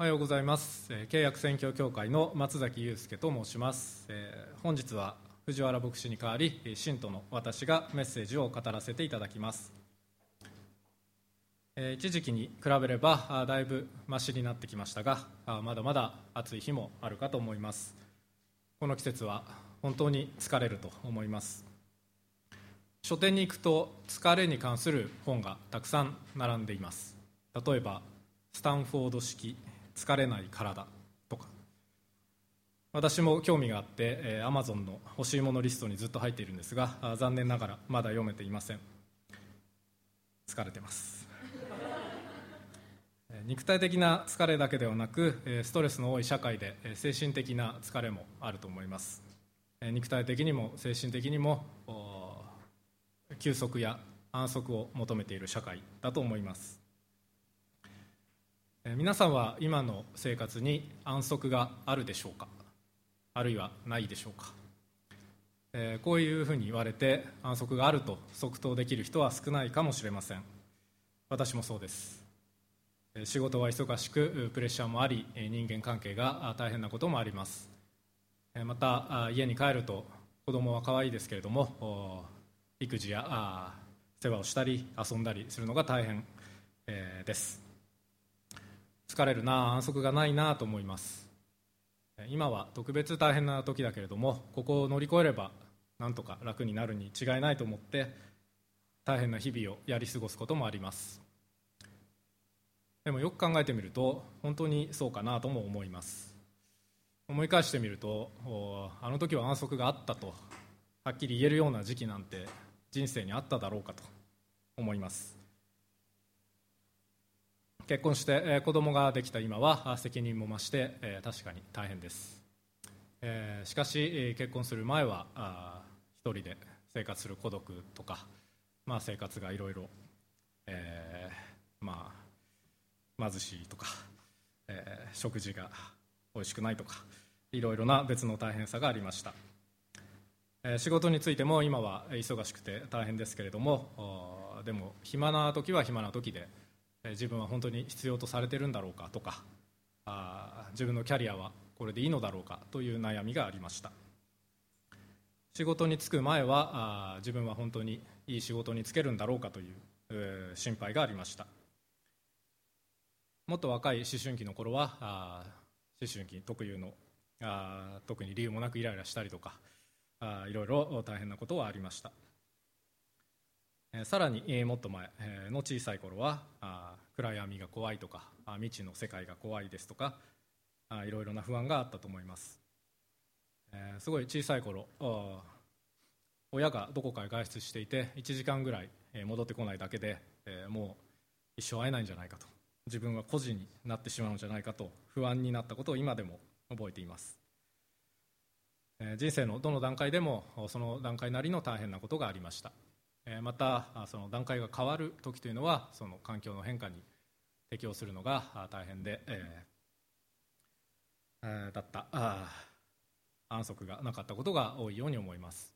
おはようございます。契約選挙協会の松崎祐介と申します。本日は藤原牧師に代わり信徒の私がメッセージを語らせていただきます。一時期に比べればだいぶましになってきましたがまだまだ暑い日もあるかと思います。この季節は本当に疲れると思います。書店に行くと疲れに関する本がたくさん並んでいます。例えばスタンフォード式疲れない体とか。私も興味があってアマゾンの欲しいものリストにずっと入っているんですが残念ながらまだ読めていません。疲れてます。肉体的な疲れだけではなくストレスの多い社会で精神的な疲れもあると思います。肉体的にも精神的にも休息や安息を求めている社会だと思います。皆さんは今の生活に安息があるでしょうか？あるいはないでしょうか、えー、こういうふうに言われて安息があると即答できる人は少ないかもしれません。私もそうです。仕事は忙しくプレッシャーもあり人間関係が大変なこともあります。また家に帰ると子供は可愛いですけれども育児や世話をしたり遊んだりするのが大変です。疲れるな安息がないなと思います。今は特別大変な時だけれどもここを乗り越えればなんとか楽になるに違いないと思って大変な日々をやり過ごすこともあります。でもよく考えてみると本当にそうかなとも思います。思い返してみるとあの時は安息があったとはっきり言えるような時期なんて人生にあっただろうかと思います。結婚して、え子供ができた今は責任も増して、え確かに大変です、えしかし結婚する前はあ一人で生活する孤独とか、まあ、生活がいろいろまあ貧しいとか、えー、食事が美味しくないとかいろいろな別の大変さがありました、仕事についても今は忙しくて大変ですけれどもでも暇な時は暇な時で自分は本当に必要とされてるんだろうかとかあ自分のキャリアはこれでいいのだろうかという悩みがありました。仕事に就く前はあ自分は本当にいい仕事に就けるんだろうかという、えー、心配がありました。もっと若い思春期の頃はあ思春期特有のあ特に理由もなくイライラしたりとかあいろいろ大変なことはありました。さらにもっと前の小さい頃は暗闇が怖いとか未知の世界が怖いですとかいろいろな不安があったと思います。すごい小さい頃親がどこかへ外出していて1時間ぐらい戻ってこないだけでもう一生会えないんじゃないかと。自分は孤児になってしまうんじゃないかと不安になったことを今でも覚えています。人生のどの段階でもその段階なりの大変なことがありました。またその段階が変わる時というのはその環境の変化に適応するのが大変で、えー、だった。安息がなかったことが多いように思います。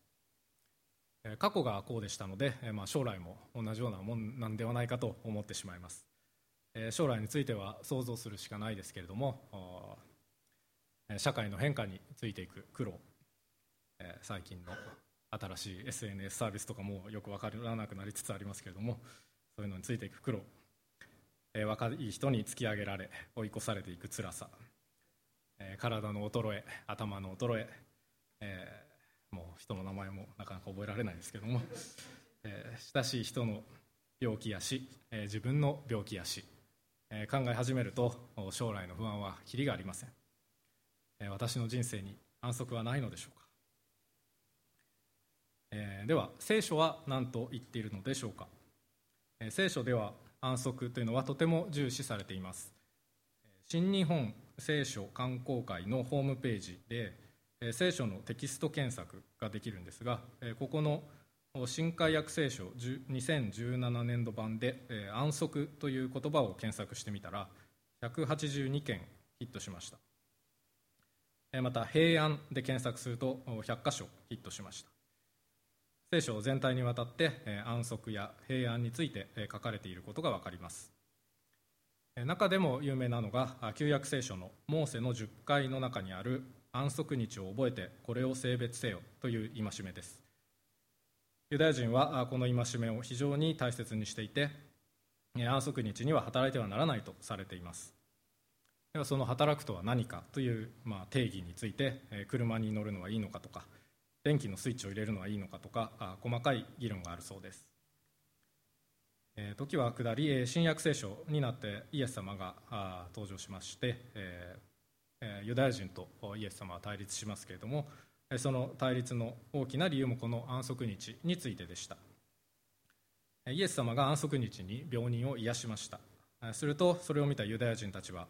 過去がこうでしたので、まあ、将来も同じようなもんなんではないかと思ってしまいます。将来については想像するしかないですけれども社会の変化についていく苦労最近の新しい SNS サービスとかもよく分からなくなりつつありますけれどもそういうのについていく苦労、えー、若い人に突き上げられ追い越されていく辛さ、えー、体の衰え頭の衰ええー、もう人の名前もなかなか覚えられないですけども、えー、親しい人の病気や死、えー、自分の病気や死、えー、考え始めると将来の不安はきりがありません、えー、私の人生に安息はないのでしょうか。えー、では聖書は何と言っているのでしょうか、えー、聖書では安息というのはとても重視されています。新日本聖書観光会のホームページで、えー、聖書のテキスト検索ができるんですが、えー、ここの新海訳聖書2017年度版で、えー、安息という言葉を検索してみたら182件ヒットしました。また平安で検索すると100箇所ヒットしました。聖書全体にわたって安息や平安について書かれていることが分かります。中でも有名なのが旧約聖書のモーセの10回の中にある安息日を覚えてこれを性別せよという戒めです。ユダヤ人はこの戒めを非常に大切にしていて安息日には働いてはならないとされています。ではその働くとは何かという、まあ、定義について車に乗るのはいいのかとか電気のスイッチを入れるのはいいのかとか細かい議論があるそうです。えー、時は下り新約聖書になってイエス様が登場しまして、えー、ユダヤ人とイエス様は対立しますけれどもその対立の大きな理由もこの安息日についてでした。イエス様が安息日に病人を癒しました。するとそれを見たユダヤ人たちは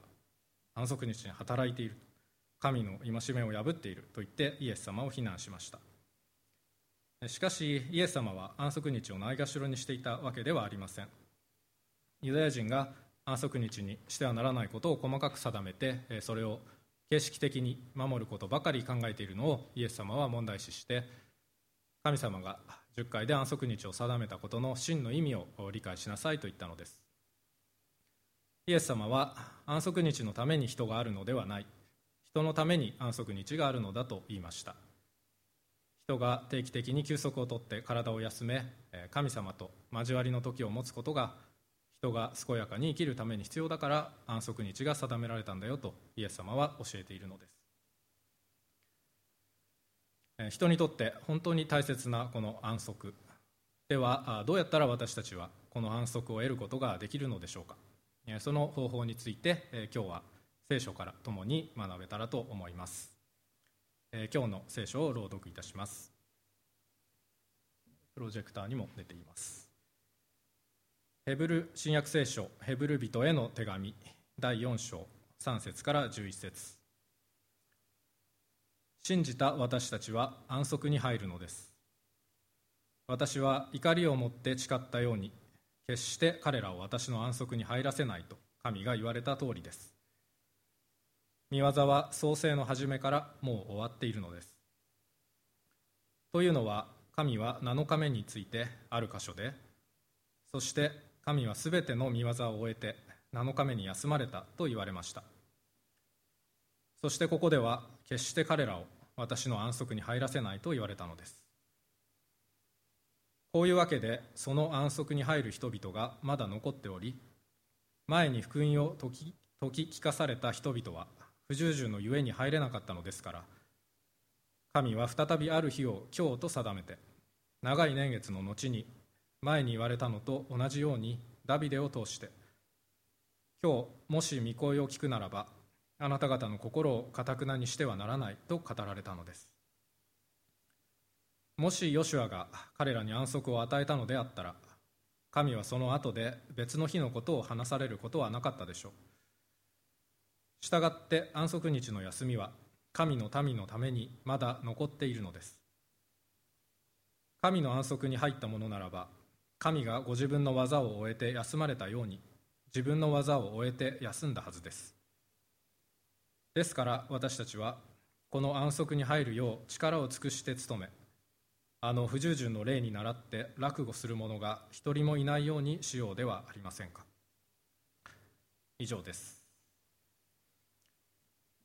安息日に働いている神の戒めを破っていると言ってイエス様を非難しました。しかしイエス様は安息日をないがしろにしていたわけではありません。ユダヤ人が安息日にしてはならないことを細かく定めてそれを形式的に守ることばかり考えているのをイエス様は問題視して神様が10回で安息日を定めたことの真の意味を理解しなさいと言ったのです。イエス様は安息日のために人があるのではない。人のために安息日があるのだと言いました。人が定期的に休息をとって体を休め神様と交わりの時を持つことが人が健やかに生きるために必要だから安息日が定められたんだよとイエス様は教えているのです。人にとって本当に大切なこの安息ではどうやったら私たちはこの安息を得ることができるのでしょうか。その方法について今日は聖書から共に学べたらと思います。えー、今日の聖書を朗読いたします。プロジェクターにも出ています。ヘブル新約聖書ヘブル人への手紙第4章3節から11節。信じた私たちは安息に入るのです。私は怒りを持って誓ったように決して彼らを私の安息に入らせないと神が言われた通りです。見業は創世の初めからもう終わっているのです。というのは神は7日目についてある箇所でそして神はすべての見業を終えて7日目に休まれたと言われました。そしてここでは決して彼らを私の安息に入らせないと言われたのです。こういうわけでその安息に入る人々がまだ残っており前に福音を説き説き聞かされた人々は不従順のゆえに入れなかったのですから神は再びある日を今日と定めて長い年月の後に前に言われたのと同じようにダビデを通して今日もし御声を聞くならばあなた方の心をかたくなにしてはならないと語られたのです。もしヨシュアが彼らに安息を与えたのであったら神はその後で別の日のことを話されることはなかったでしょう。したがって安息日の休みは神の民のためにまだ残っているのです。神の安息に入ったものならば神がご自分の技を終えて休まれたように自分の技を終えて休んだはずです。ですから私たちはこの安息に入るよう力を尽くして努めあの不従順の例に倣って落語する者が一人もいないようにしようではありませんか。以上です。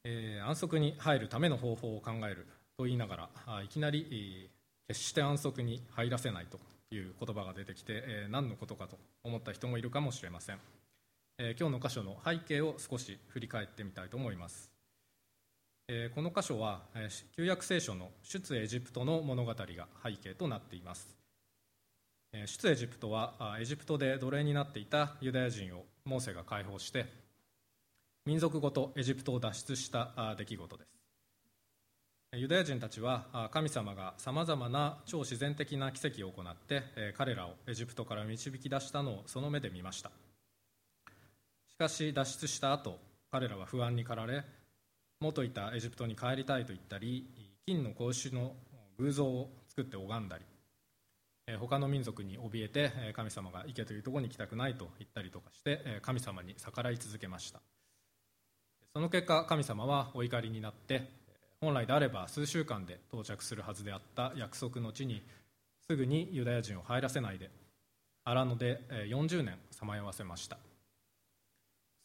え、安息に入るための方法を考えると言いながらいきなり、決して安息に入らせないという言葉が出てきて、え、何のことかと思った人もいるかもしれません、え、今日の箇所の背景を少し振り返ってみたいと思います、え、この箇所は、え、旧約聖書の出エジプトの物語が背景となっています。出エジプトはエジプトで奴隷になっていたユダヤ人をモーセが解放して民族ごとエジプトを脱出した出来事です。ユダヤ人たちは神様がさまざまな超自然的な奇跡を行って彼らをエジプトから導き出したのをその目で見ました。しかし脱出した後彼らは不安に駆られ元いたエジプトに帰りたいと言ったり金の格子の偶像を作って拝んだり他の民族に怯えて神様が行けというところに行きたくないと言ったりとかして神様に逆らい続けました。その結果神様はお怒りになって本来であれば数週間で到着するはずであった約束の地にすぐにユダヤ人を入らせないで荒野で40年さまよわせました。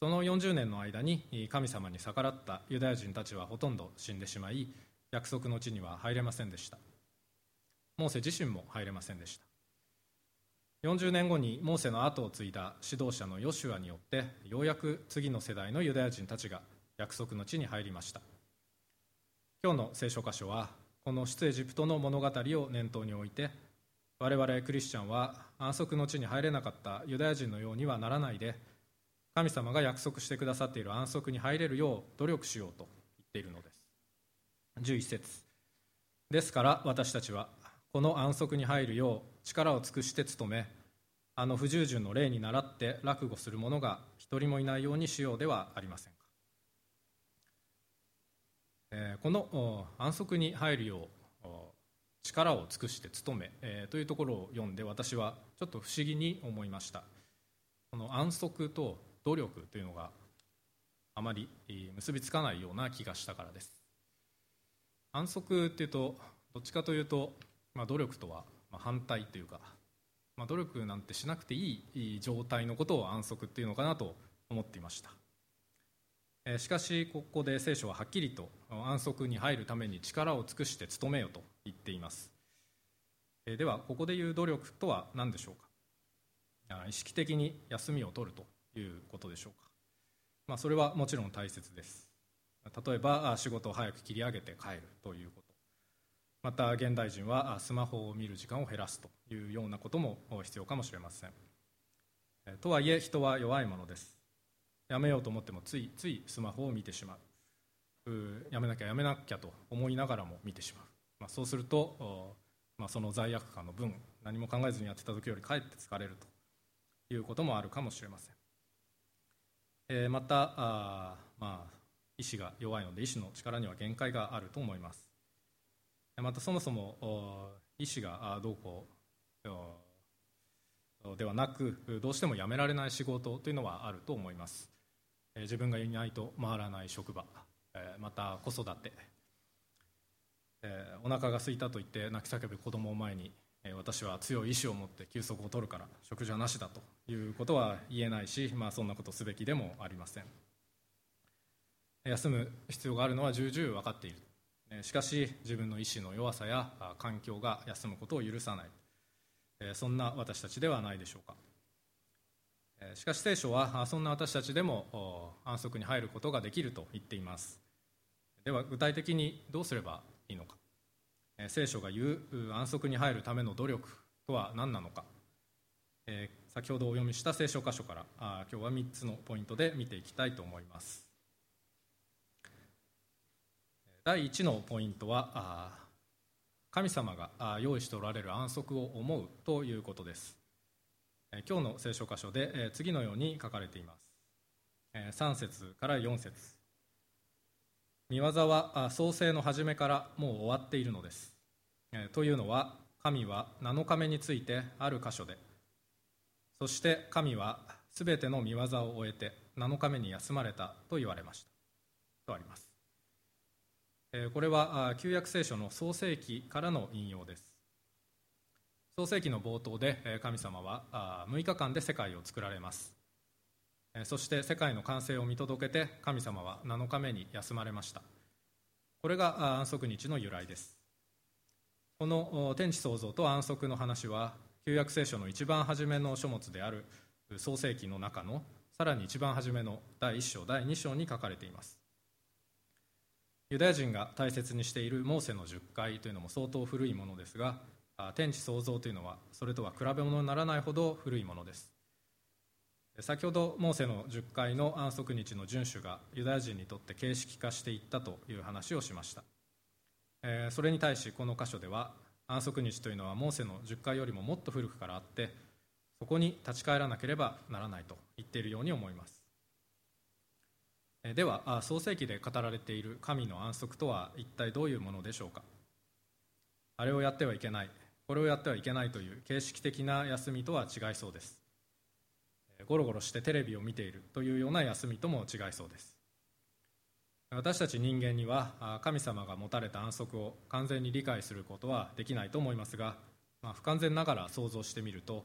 その40年の間に神様に逆らったユダヤ人たちはほとんど死んでしまい約束の地には入れませんでした。モーセ自身も入れませんでした。40年後にモーセの後を継いだ指導者のヨシュアによってようやく次の世代のユダヤ人たちが約束の地に入りました。今日の聖書箇所はこの出エジプトの物語を念頭に置いて我々クリスチャンは安息の地に入れなかったユダヤ人のようにはならないで神様が約束してくださっている安息に入れるよう努力しようと言っているのです。11節。ですから私たちはこの安息に入るよう力を尽くして努めあの不従順の例に倣って落語する者が一人もいないようにしようではありませんか、この安息に入るよう力を尽くして努め、というところを読んで私はちょっと不思議に思いました。この安息と努力というのがあまり結びつかないような気がしたからです。安息っていうとどっちかというと、まあ、努力とは反対というか、まあ、努力なんてしなくていい状態のことを安息っていうのかなと思っていました。しかしここで聖書ははっきりと安息に入るために力を尽くして努めよと言っています。ではここでいう努力とは何でしょうか？意識的に休みを取るということでしょうか、まあ、それはもちろん大切です。例えば仕事を早く切り上げて帰るということ。また現代人はスマホを見る時間を減らすというようなことも必要かもしれません。とはいえ人は弱いものです。やめようと思ってもついついスマホを見てしまう。やめなきゃやめなきゃと思いながらも見てしまう、まあ、そうすると、まあ、その罪悪感の分何も考えずにやってた時よりかえって疲れるということもあるかもしれません。えまたあ、まあ、意志が弱いので意志の力には限界があると思います。またそもそも意志がどうこうではなくどうしてもやめられない仕事というのはあると思います。自分がいないと回らない職場また子育てお腹が空いたと言って泣き叫ぶ子供を前に私は強い意志を持って休息を取るから食事はなしだということは言えないし、まあ、そんなことすべきでもありません。休む必要があるのは重々分かっている。しかし自分の意志の弱さや環境が休むことを許さない。そんな私たちではないでしょうか。しかし聖書はそんな私たちでも安息に入ることができると言っています。では具体的にどうすればいいのか。聖書が言う安息に入るための努力とは何なのか、先ほどお読みした聖書箇所から今日は3つのポイントで見ていきたいと思います。第1のポイントは神様が用意しておられる安息を思うということです。今日の聖書箇所で次のように書かれています。3節から4節。見業は創世の初めからもう終わっているのです。というのは神は7日目についてある箇所で。そして神はすべての見業を終えて7日目に休まれたと言われました。とあります。これは旧約聖書の創世記からの引用です。創世記の冒頭で神様は6日間で世界を作られます。そして世界の完成を見届けて神様は7日目に休まれました。これが安息日の由来です。この天地創造と安息の話は旧約聖書の一番初めの書物である創世記の中のさらに一番初めの第1章第2章に書かれています。ユダヤ人が大切にしているモーセの10回というのも相当古いものですが天地創造というのはそれとは比べ物にならないほど古いものです。先ほどモーセの10回の安息日の遵守がユダヤ人にとって形式化していったという話をしました。それに対しこの箇所では安息日というのはモーセの10回よりももっと古くからあってそこに立ち返らなければならないと言っているように思います。では創世記で語られている神の安息とは一体どういうものでしょうか。あれをやってはいけない。これをやってはいけないという形式的な休みとは違いそうです。ゴロゴロしてテレビを見ているというような休みとも違いそうです。私たち人間には神様が持たれた安息を完全に理解することはできないと思いますが、まあ、不完全ながら想像してみると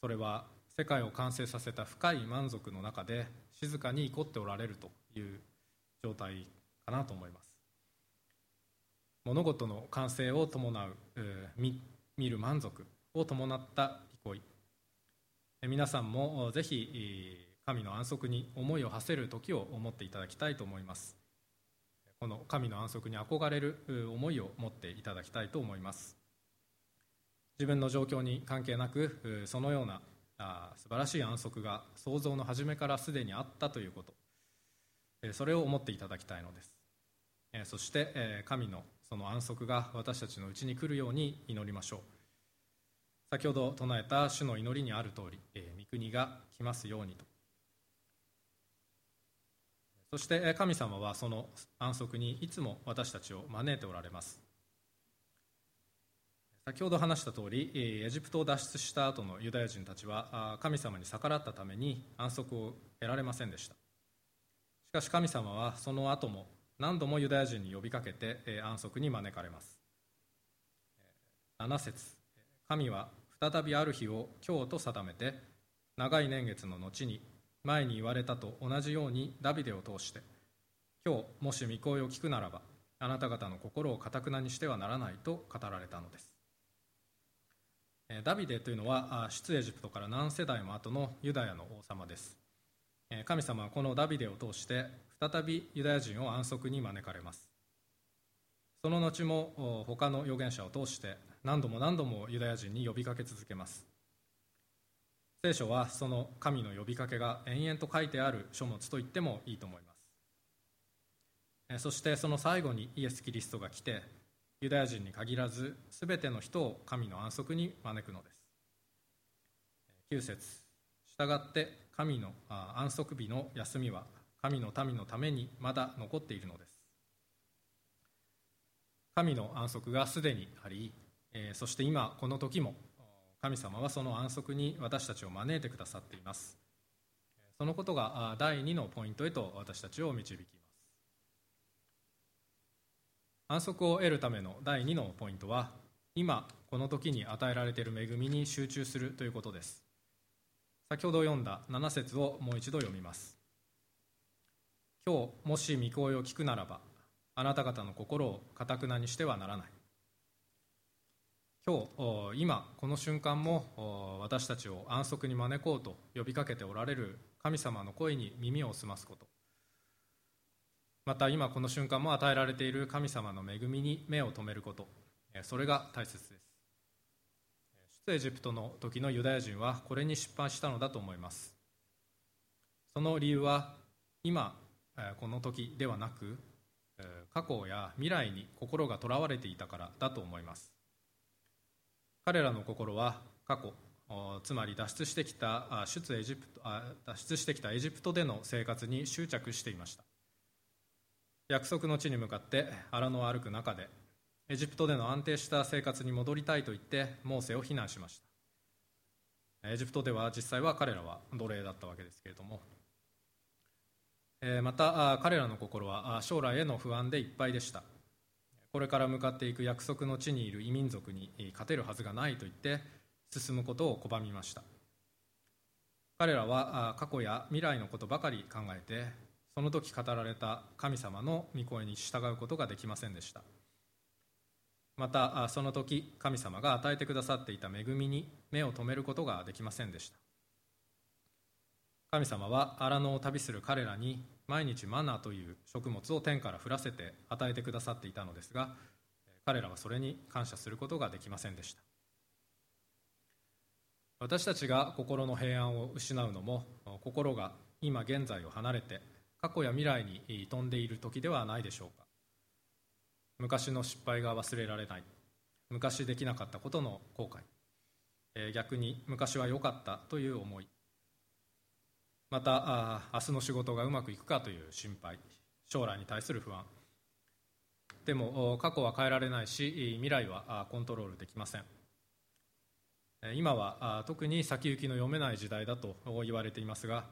それは世界を完成させた深い満足の中で静かに怒っておられるという状態かなと思います。物事の完成を伴う見見る満足を伴った憩い。皆さんもぜひ神の安息に思いを馳せる時を思っていただきたいと思います。この神の安息に憧れる思いを持っていただきたいと思います。自分の状況に関係なくそのような素晴らしい安息が創造の初めからすでにあったということ。それを思っていただきたいのです。そして神のその安息が私たちのうちに来るように祈りましょう。先ほど唱えた主の祈りにある通り御国が来ますようにと。そして神様はその安息にいつも私たちを招いておられます。先ほど話した通りエジプトを脱出した後のユダヤ人たちは神様に逆らったために安息を得られませんでした。しかし神様はその後も何度もユダヤ人に呼びかけて安息に招かれます。7節。神は再びある日を今日と定めて長い年月の後に前に言われたと同じようにダビデを通して今日もし御声を聞くならばあなた方の心をかたくなにしてはならないと語られたのです。ダビデというのは出エジプトから何世代も後のユダヤの王様です。神様はこのダビデを通して再びユダヤ人を安息に招かれます。その後も他の預言者を通して何度も何度もユダヤ人に呼びかけ続けます。聖書はその神の呼びかけが延々と書いてある書物と言ってもいいと思います。そしてその最後にイエス・キリストが来てユダヤ人に限らず全ての人を神の安息に招くのです。9節。従って神の安息日の休みは神の民のためにまだ残っているのです。神の安息がすでにありそして今この時も神様はその安息に私たちを招いてくださっています。そのことが第2のポイントへと私たちを導きます。安息を得るための第2のポイントは今この時に与えられている恵みに集中するということです。先ほど読んだ7節をもう一度読みます。今日もし御声を聞くならばあなた方の心をかたくなにしてはならない。今日今この瞬間も私たちを安息に招こうと呼びかけておられる神様の声に耳を澄ますこと。また今この瞬間も与えられている神様の恵みに目を留めること。それが大切です。出エジプトの時のユダヤ人はこれに失敗したのだと思います。その理由は今この時ではなく過去や未来に心がとらわれていたからだと思います。彼らの心は過去つまり脱出してきた出エジプト脱出してきたエジプトでの生活に執着していました。約束の地に向かって荒野を歩く中でエジプトでの安定した生活に戻りたいと言ってモーセを非難しました。エジプトでは実際は彼らは奴隷だったわけですけれどもまた彼らの心は将来への不安でいっぱいでした。これから向かっていく約束の地にいる異民族に勝てるはずがないと言って進むことを拒みました。彼らは過去や未来のことばかり考えてその時語られた神様の御声に従うことができませんでした。またその時神様が与えてくださっていた恵みに目を留めることができませんでした。神様は荒野を旅する彼らに毎日マナーという食物を天から降らせて与えてくださっていたのですが彼らはそれに感謝することができませんでした。私たちが心の平安を失うのも心が今現在を離れて過去や未来に飛んでいる時ではないでしょうか。昔の失敗が忘れられない。昔できなかったことの後悔。逆に昔は良かったという思い。また明日の仕事がうまくいくかという心配将来に対する不安。でも過去は変えられないし未来はコントロールできません。今は特に先行きの読めない時代だと言われていますが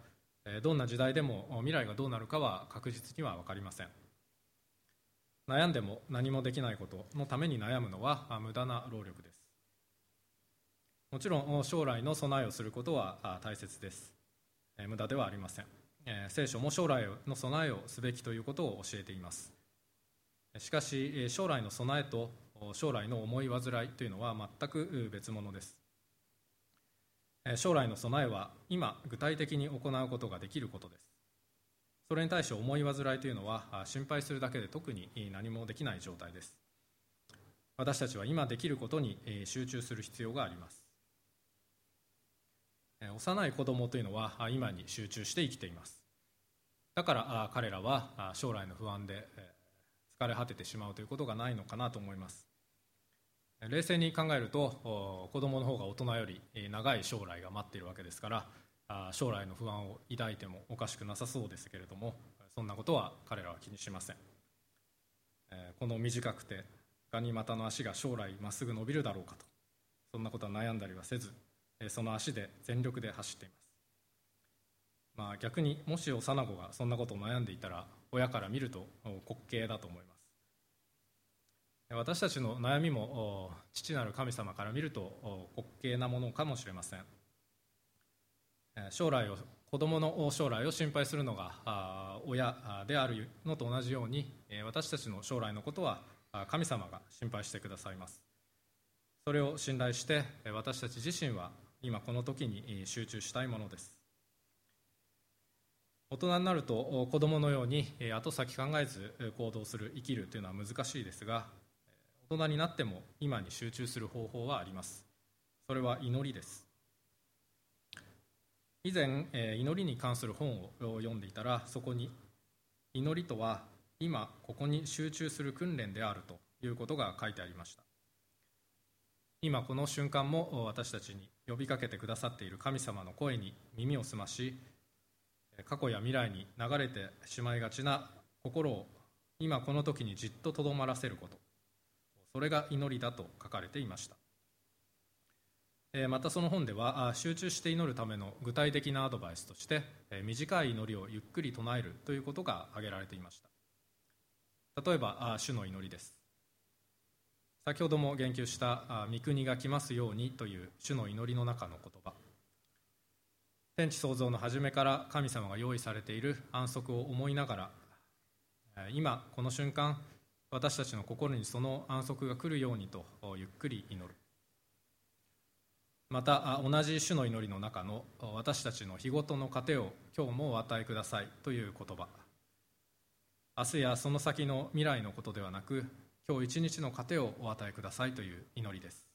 どんな時代でも未来がどうなるかは確実には分かりません。悩んでも何もできないことのために悩むのは無駄な労力です。もちろん将来の備えをすることは大切です。無駄ではありません。聖書も将来の備えをすべきということを教えています。しかし将来の備えと将来の思い煩いというのは全く別物です。将来の備えは今具体的に行うことができることです。それに対して思い煩いというのは心配するだけで特に何もできない状態です。私たちは今できることに集中する必要があります。幼い子供というのは今に集中して生きています。だから彼らは将来の不安で疲れ果ててしまうということがないのかなと思います。冷静に考えると子供の方が大人より長い将来が待っているわけですから将来の不安を抱いてもおかしくなさそうですけれどもそんなことは彼らは気にしません。この短くてガニ股の足が将来まっすぐ伸びるだろうかとそんなことは悩んだりはせずその足で全力で走っています。まあ逆にもし幼子がそんなことを悩んでいたら親から見ると滑稽だと思います。私たちの悩みも父なる神様から見ると滑稽なものかもしれません。将来を子供の将来を心配するのが親であるのと同じように私たちの将来のことは神様が心配してくださいます。それを信頼して私たち自身は今この時に集中したいものです。大人になると子供のように後先考えず行動する生きるというのは難しいですが大人になっても今に集中する方法はあります。それは祈りです。以前祈りに関する本を読んでいたらそこに祈りとは今ここに集中する訓練であるということが書いてありました。今この瞬間も私たちに呼びかけてくださっている神様の声に耳を澄まし過去や未来に流れてしまいがちな心を今この時にじっととどまらせることそれが祈りだと書かれていました。またその本では集中して祈るための具体的なアドバイスとして短い祈りをゆっくり唱えるということが挙げられていました。例えば主の祈りです。先ほども言及した「御国が来ますように」という主の祈りの中の言葉。天地創造の初めから神様が用意されている安息を思いながら今この瞬間私たちの心にその安息が来るようにとゆっくり祈る。また同じ主の祈りの中の私たちの日ごとの糧を今日もお与えくださいという言葉。明日やその先の未来のことではなく今日一日の糧をお与えくださいという祈りです。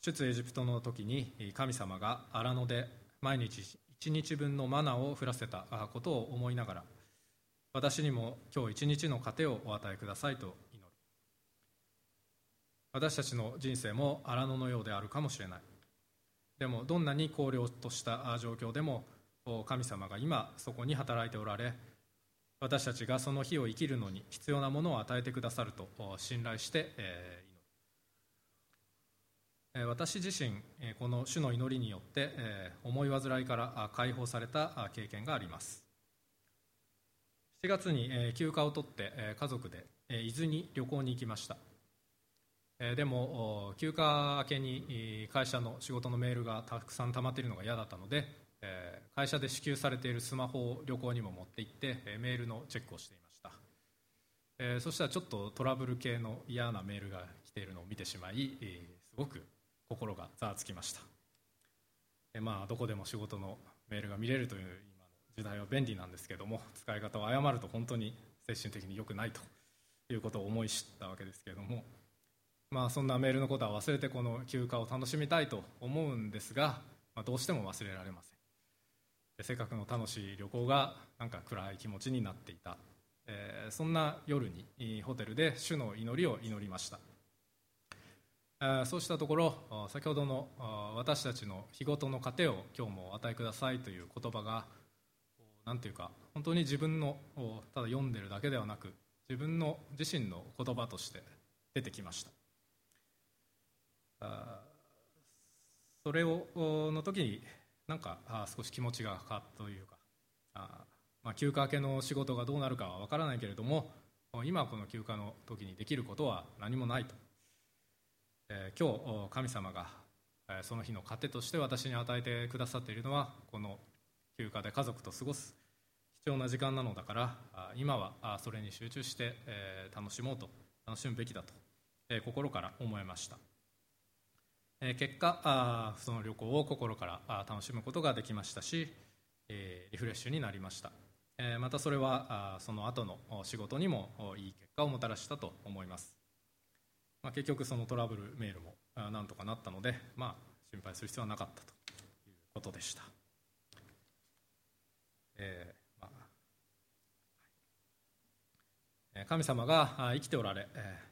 出エジプトの時に神様が荒野で毎日一日分のマナを降らせたことを思いながら私にも今日一日の糧をお与えくださいと祈る。私たちの人生も荒野のようであるかもしれない。でもどんなに荒涼とした状況でも神様が今そこに働いておられ私たちがその日を生きるのに必要なものを与えてくださると信頼して祈る。私自身この主の祈りによって思い煩いから解放された経験があります。7月に休暇を取って家族で伊豆に旅行に行きました。でも休暇明けに会社の仕事のメールがたくさん溜まっているのが嫌だったので会社で支給されているスマホを旅行にも持って行って、メールのチェックをしていました、えそしたらちょっとトラブル系の嫌なメールが来ているのを見てしまい、すごく心がざわつきました、えまあどこでも仕事のメールが見れるという今の時代は便利なんですけども使い方を誤ると本当に精神的に良くないということを思い知ったわけですけれどもまあそんなメールのことは忘れてこの休暇を楽しみたいと思うんですが、まあ、どうしても忘れられません。せっかくの楽しい旅行がなんか暗い気持ちになっていた、えー、そんな夜にホテルで主の祈りを祈りました、そうしたところ先ほどの私たちの日ごとの糧を今日もお与えくださいという言葉が何ていうか本当に自分のただ読んでるだけではなく自分の自身の言葉として出てきました。それをの時になんかあ少し気持ちが変わったというかあ、まあ、休暇明けの仕事がどうなるかは分からないけれども今この休暇の時にできることは何もないと、えー、今日神様がその日の糧として私に与えてくださっているのはこの休暇で家族と過ごす貴重な時間なのだから今はそれに集中して楽しもうと楽しむべきだと心から思いました。結果その旅行を心から楽しむことができましたしリフレッシュになりました。またそれはその後の仕事にもいい結果をもたらしたと思います。結局そのトラブルメールもなんとかなったので、まあ、心配する必要はなかったということでした、えー神様が生きておられ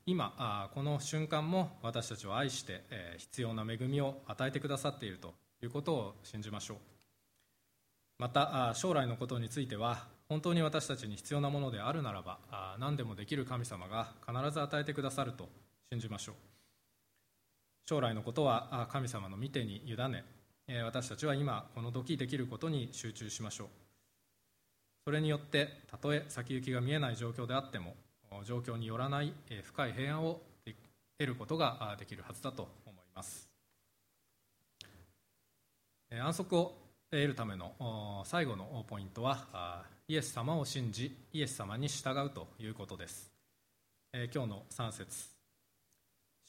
今この瞬間も私たちを愛して必要な恵みを与えてくださっているということを信じましょう。また将来のことについては本当に私たちに必要なものであるならば何でもできる神様が必ず与えてくださると信じましょう。将来のことは神様の見てに委ね私たちは今この時できることに集中しましょう。それによってたとえ先行きが見えない状況であっても状況によらない深い平安を得ることができるはずだと思います。安息を得るための最後のポイントはイエス様を信じイエス様に従うということです。今日の3節。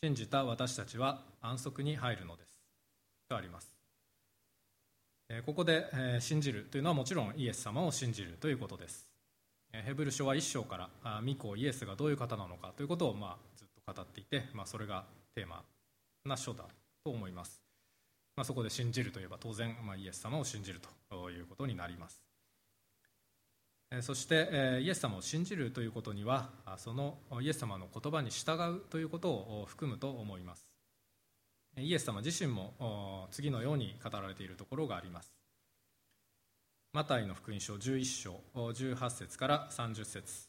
信じた私たちは安息に入るのです。とあります。ここで信じるというのはもちろんイエス様を信じるということです。ヘブル書は1章から御子イエスがどういう方なのかということをまあずっと語っていて、まあ、それがテーマな書だと思います、まあ、そこで信じるといえば当然、まあ、イエス様を信じるということになります。そしてイエス様を信じるということにはそのイエス様の言葉に従うということを含むと思います。イエス様自身も次のように語られているところがあります。マタイの福音書11章18節から30節。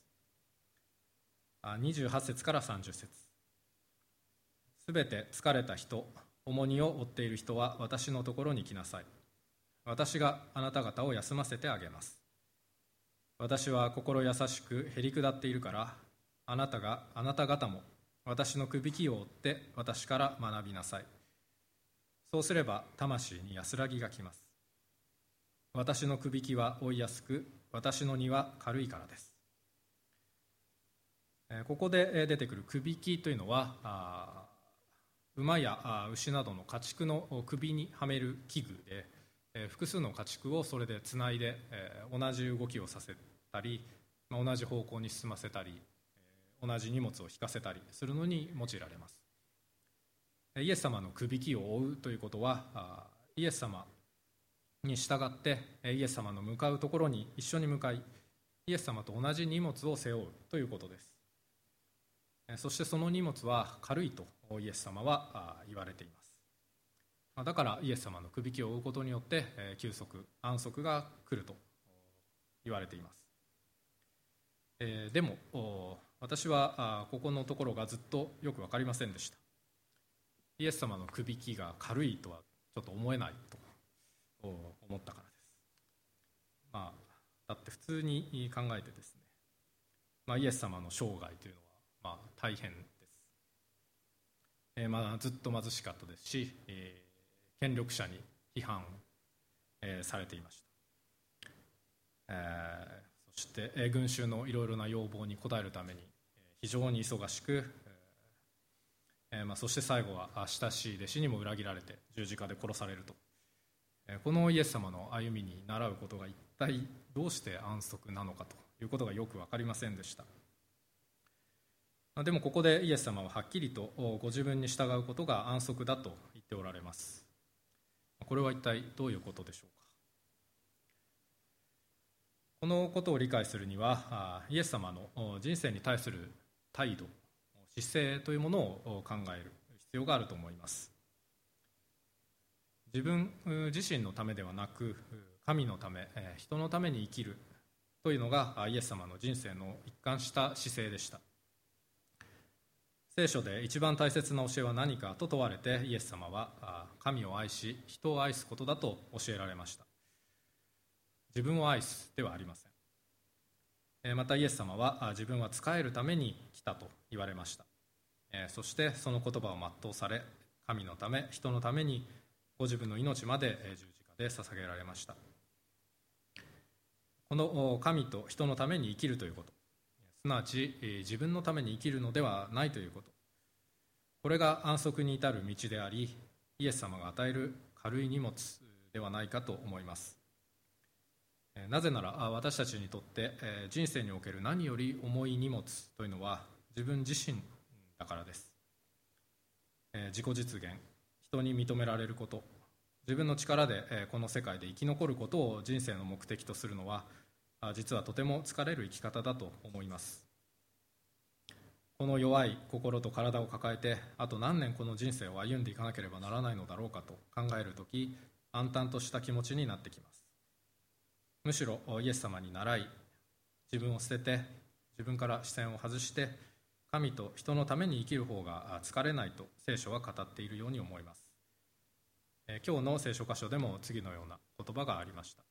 28節から30節。すべて疲れた人重荷を負っている人は私のところに来なさい。私があなた方を休ませてあげます。私は心優しくへり下っているからあなたがあなた方も私のくびきを追って私から学びなさい。そうすれば魂に安らぎがきます。私のくびきは追いやすく私の荷は軽いからです。ここで出てくるくびきというのは馬や牛などの家畜の首にはめる器具で複数の家畜をそれでつないで同じ動きをさせたり同じ方向に進ませたり同じ荷物を引かせたりするのに用いられます。イエス様のくびきを追うということはイエス様に従ってイエス様の向かうところに一緒に向かいイエス様と同じ荷物を背負うということです。そしてその荷物は軽いとイエス様は言われています。だからイエス様のくびきを追うことによって休息安息が来ると言われています、でも私はここのところがずっとよく分かりませんでした。イエス様のくびきが軽いとはちょっと思えないと思ったからです。まあだって普通に考えてですね、まあ、イエス様の生涯というのはまあ大変です、えー、まあずっと貧しかったですし、えー権力者に批判、え、されていました、えー、そして、え、群衆のいろいろな要望に応えるために非常に忙しく、えまあ、そして最後は親しい弟子にも裏切られて十字架で殺されると、え、このイエス様の歩みに倣うことが一体どうして安息なのかということがよく分かりませんでした。でもここでイエス様ははっきりとご自分に従うことが安息だと言っておられます。これは一体どういうことでしょうか。このことを理解するにはイエス様の人生に対する態度姿勢というものを考える必要があると思います。自分自身のためではなく神のため人のために生きるというのがイエス様の人生の一貫した姿勢でした。聖書で一番大切な教えは何かと問われてイエス様は神を愛し人を愛すことだと教えられました。自分を愛すではありません。またイエス様は自分は仕えるために来たと言われました。そしてその言葉を全うされ神のため人のためにご自分の命まで十字架で捧げられました。この神と人のために生きるということ。すなわち自分のために生きるのではないということ。これが安息に至る道でありイエス様が与える軽い荷物ではないかと思います。なぜなら私たちにとって人生における何より重い荷物というのは自分自身だからです。自己実現人に認められること自分の力でこの世界で生き残ることを人生の目的とするのは実はとても疲れる生き方だと思います。この弱い心と体を抱えてあと何年この人生を歩んでいかなければならないのだろうかと考えるとき暗淡とした気持ちになってきます。むしろイエス様に倣い自分を捨てて自分から視線を外して神と人のために生きる方が疲れないと聖書は語っているように思います。今日の聖書箇所でも次のような言葉がありました。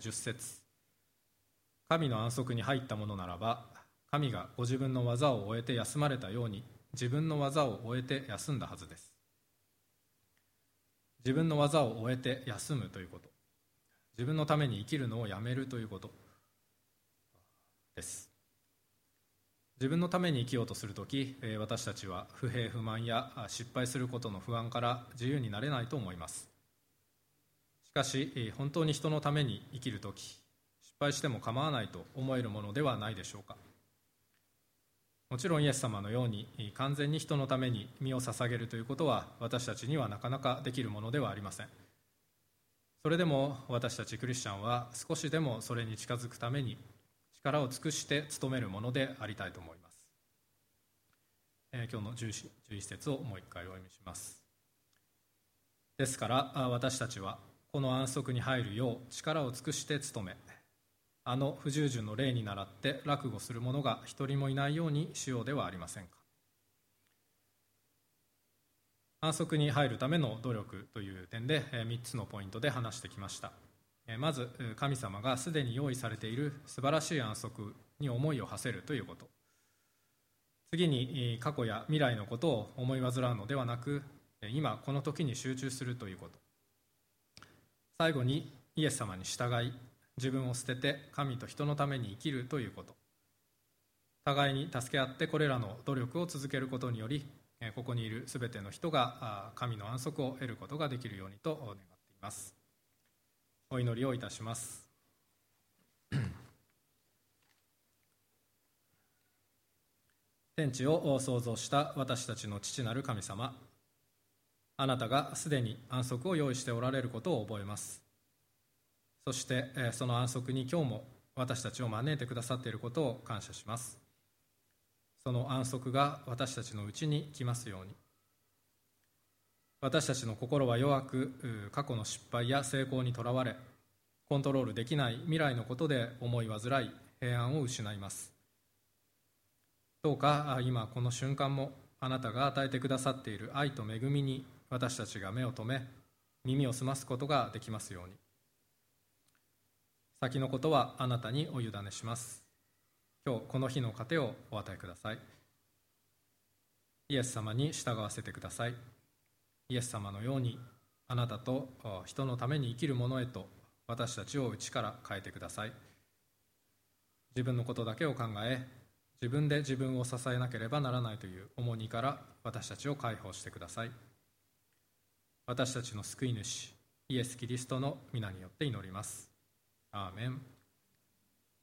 10節。神の安息に入ったものならば神がご自分の技を終えて休まれたように自分の技を終えて休んだはずです。自分の技を終えて休むということ。自分のために生きるのをやめるということ。です。自分のために生きようとするとき私たちは不平不満や失敗することの不安から自由になれないと思います。しかし本当に人のために生きるとき失敗しても構わないと思えるものではないでしょうか。もちろんイエス様のように完全に人のために身を捧げるということは私たちにはなかなかできるものではありません。それでも私たちクリスチャンは少しでもそれに近づくために力を尽くして努めるものでありたいと思います、えー、今日の 11, 11節をもう一回お読みします。ですから私たちはこの安息に入るよう力を尽くして努めあの不従順の例に倣って落語する者が一人もいないようにしようではありませんか。安息に入るための努力という点で3つのポイントで話してきました。まず神様がすでに用意されている素晴らしい安息に思いを馳せるということ。次に過去や未来のことを思い煩うのではなく今この時に集中するということ。最後にイエス様に従い自分を捨てて神と人のために生きるということ。互いに助け合ってこれらの努力を続けることによりここにいるすべての人が神の安息を得ることができるようにと願っています。お祈りをいたします。天地を創造した私たちの父なる神様。あなたがすでに安息を用意しておられることを覚えます。そしてその安息に今日も私たちを招いてくださっていることを感謝します。その安息が私たちのうちに来ますように。私たちの心は弱く過去の失敗や成功にとらわれコントロールできない未来のことで思い煩い平安を失います。どうか今この瞬間もあなたが与えてくださっている愛と恵みに私たちが目を留め耳を澄ますことができますように。先のことはあなたにお委ねします。今日この日の糧をお与えください。イエス様に従わせてください。イエス様のようにあなたと人のために生きる者へと私たちを内から変えてください。自分のことだけを考え自分で自分を支えなければならないという重荷から私たちを解放してください。私たちの救い主イエス・キリストの皆によって祈ります。アーメン。